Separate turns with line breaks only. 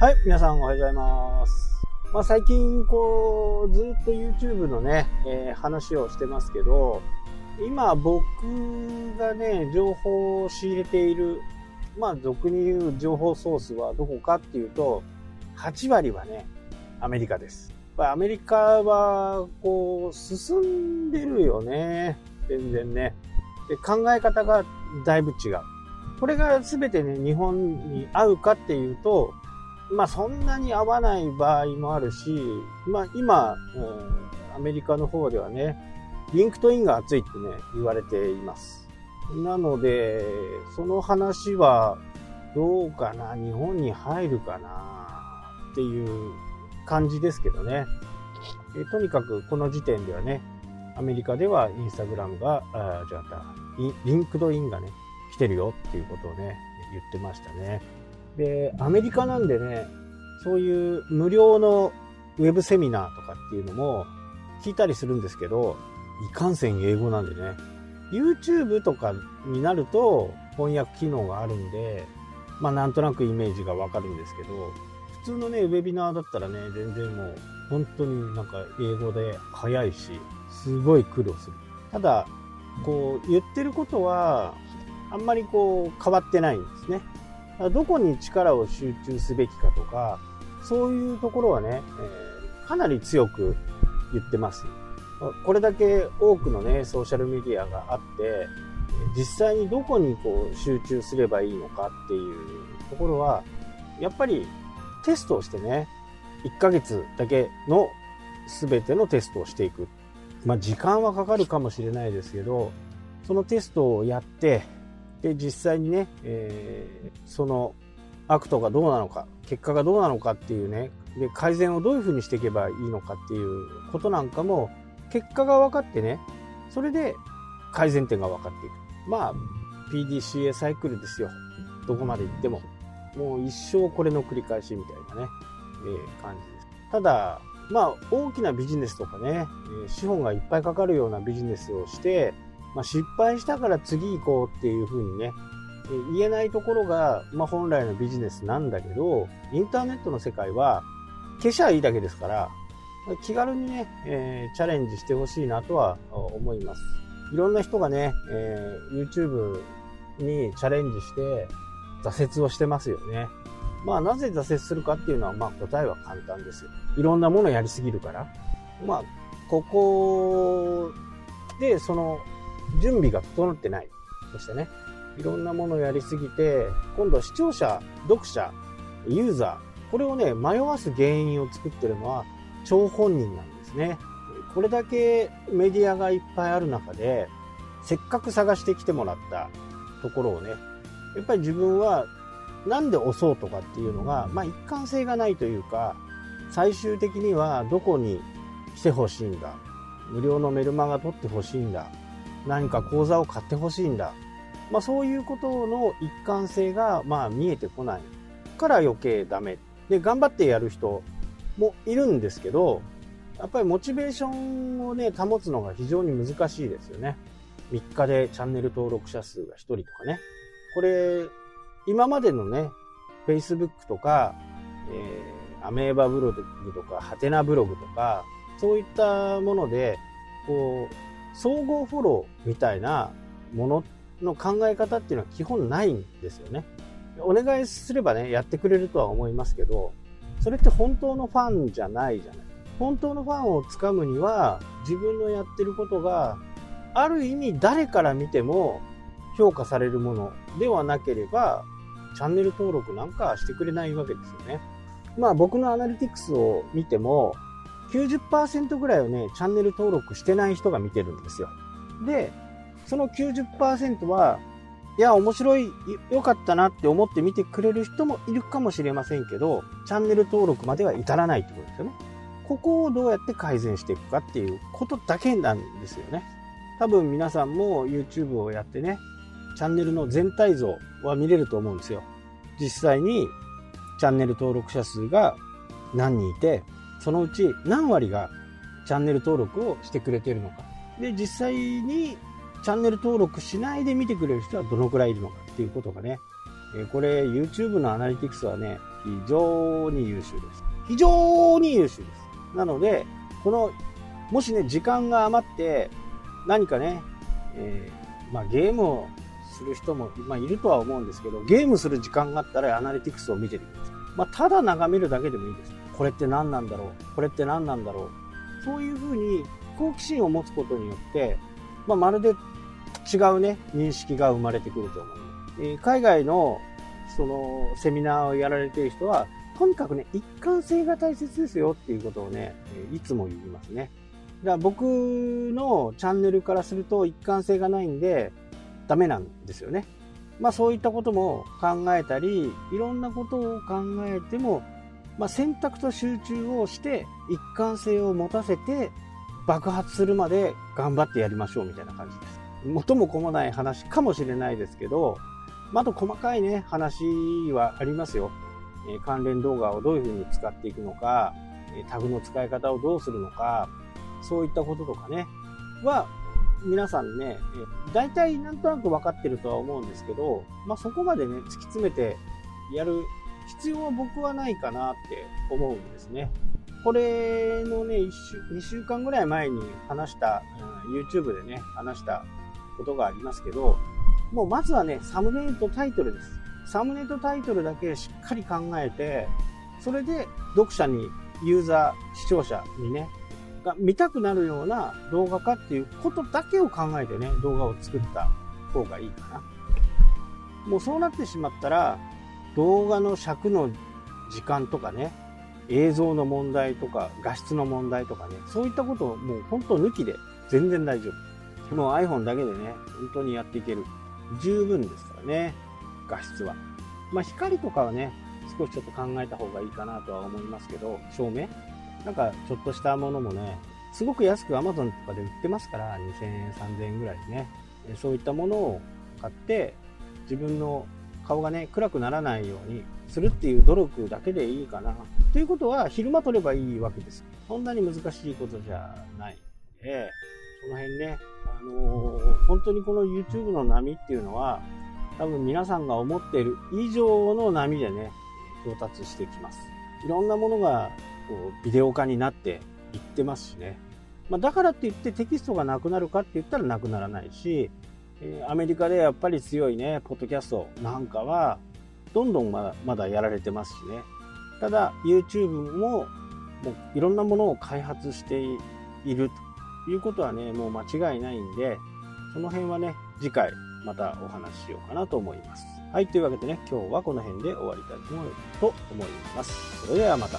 はい、皆さんおはようございます。まあ最近こう、ずっと YouTube のね、えー話をしてますけど、今僕がね、情報を仕入れている、まあ俗に言う情報ソースはどこかっていうと、8割はね、アメリカです。アメリカは、こう、進んでるよね。全然ね。で、考え方がだいぶ違う。これが全てね、日本に合うかっていうと、まあそんなに合わない場合もあるし、まあ今、うんアメリカの方ではね、 LinkedIn が熱いってね、言われています。なので、その話はどうかな、日本に入るかなっていう感じですけどね。えとにかくこの時点ではね、アメリカでは Instagram が、あじゃあ、 LinkedIn がね、来てるよっていうことをね、言ってましたね。で、アメリカなんでね、そういう無料のウェブセミナーとかっていうのも聞いたりするんですけど、いかんせん英語なんでね、YouTube とかになると翻訳機能があるんで、まあなんとなくイメージがわかるんですけど、普通のね、ウェビナーだったらね、全然もう本当になんか英語で早いし、すごい苦労する。ただ、こう言ってることは、あんまりこう変わってないんですね。どこに力を集中すべきかとか、そういうところはね、えかなり強く言ってます。これだけ多くのね、ソーシャルメディアがあって、実際にどこにこう集中すればいいのかっていうところは、やっぱりテストをしてね、1ヶ月だけの全てのテストをしていく。まあ時間はかかるかもしれないですけど、そのテストをやって、で、実際にね、えーそのアクトがどうなのか、結果がどうなのかっていうね、で、改善をどういうふうにしていけばいいのかっていうことなんかも、結果が分かってね、それで改善点が分かっていく。まあ、PDCA サイクルですよ。どこまで行っても。もう一生これの繰り返しみたいなね、えー感じです。ただ、まあ、大きなビジネスとかね、え資本がいっぱいかかるようなビジネスをして、まあ、失敗したから次行こうっていうふうにね、言えないところが、まあ、本来のビジネスなんだけど、インターネットの世界は、消しゃいいだけですから、気軽にね、えーチャレンジしてほしいなとは思います。いろんな人がね、えー YouTube にチャレンジして挫折をしてますよね。まあなぜ挫折するかっていうのはまあ答えは簡単ですよ。いろんなものやりすぎるから。まあ、ここでその準備が整ってない。そしてね、いろんなものをやりすぎて、今度は視聴者、読者、ユーザー、これをね、迷わす原因を作ってるのは張本人なんですね。これだけメディアがいっぱいある中で、せっかく探してきてもらったところをね、やっぱり自分はなんで押そうとかっていうのが、まあ一貫性がないというか、最終的にはどこに来てほしいんだ。無料のメルマガ取ってほしいんだ。何か講座を買ってほしいんだ。まあそういうことの一貫性がまあ見えてこないから余計ダメ。で、頑張ってやる人もいるんですけど、やっぱりモチベーションをね、保つのが非常に難しいですよね。3日でチャンネル登録者数が1人とかね。これ、今までのね、Facebook とか、えーアメーバブログとか、ハテナブログとか、そういったもので、こう、総合フォローみたいなものの考え方っていうのは基本ないんですよね。お願いすればね、やってくれるとは思いますけど、それって本当のファンじゃないじゃない。本当のファンをつかむには、自分のやってることが、ある意味誰から見ても評価されるものではなければ、チャンネル登録なんかしてくれないわけですよね。まあ僕のアナリティクスを見ても、90%ぐらいをね、チャンネル登録してない人が見てるんですよ。で、その90%は、いや、面白い、良かったなって思って見てくれる人もいるかもしれませんけど、チャンネル登録までは至らないってことですよね。ここをどうやって改善していくかっていうことだけなんですよね。多分皆さんも YouTube をやってね、チャンネルの全体像は見れると思うんですよ。実際にチャンネル登録者数が何人いて、そのうち何割がチャンネル登録をしてくれているのか。で、実際にチャンネル登録しないで見てくれる人はどのくらいいるのかっていうことがね、えこれ YouTube のアナリティクスはね、非常に優秀です。非常に優秀です。なので、この、もしね、時間が余って、何かね、えー、まあ、ゲームをする人も、まあ、いるとは思うんですけど、ゲームする時間があったらアナリティクスを見ててください。まあ、ただ眺めるだけでもいいです。これって何なんだろう？これって何なんだろう？そういうふうに好奇心を持つことによって、まあ、まるで違うね、認識が生まれてくると思う。えー、海外のそのセミナーをやられてる人は、とにかくね、一貫性が大切ですよっていうことをね、いつも言いますね。だから僕のチャンネルからすると一貫性がないんで、ダメなんですよね。まあそういったことも考えたり、いろんなことを考えても、まあ、選択と集中をして一貫性を持たせて爆発するまで頑張ってやりましょうみたいな感じです。元も子もない話かもしれないですけど、まあ、と細かいね、話はありますよ。え関連動画をどういうふうに使っていくのか、えタグの使い方をどうするのか、そういったこととかね、は、皆さんね、大体なんとなく分かってるとは思うんですけど、まあ、そこまでね、突き詰めてやる必要は僕はないかなって思うんですね。これのね、1週、2週間ぐらい前に話した、うん、YouTube でね、話したことがありますけど、もうまずはね、サムネイルとタイトルです。サムネとタイトルだけしっかり考えて、それで読者に、ユーザー、視聴者にね、が見たくなるような動画かっていうことだけを考えてね、動画を作った方がいいかな。もうそうなってしまったら、動画の尺の時間とかね、映像の問題とか画質の問題とかね、そういったことをもう本当抜きで全然大丈夫。もう iPhone だけでね、本当にやっていける。十分ですからね。画質は。まあ、光とかはね、少しちょっと考えた方がいいかなとは思いますけど、照明？なんかちょっとしたものもね、すごく安く Amazon とかで売ってますから、2000円、3000円ぐらいでね。そういったものを買って、自分の顔がね、暗くならないようにするっていう努力だけでいいかな。ということは、昼間撮ればいいわけです。そんなに難しいことじゃないので、その辺ね、あのー、本当にこの YouTube の波っていうのは、多分皆さんが思っている以上の波でね、到達してきます。いろんなものがこうビデオ化になっていってますしね。まあ、だからって言ってテキストがなくなるかって言ったらなくならないし、え、アメリカでやっぱり強いね、ポッドキャストなんかは、どんどんまだまだやられてますしね。ただ、YouTube も、もういろんなものを開発しているということはね、もう間違いないんで、その辺はね、次回またお話ししようかなと思います。はい、というわけでね、今日はこの辺で終わりたいと思います。それではまた。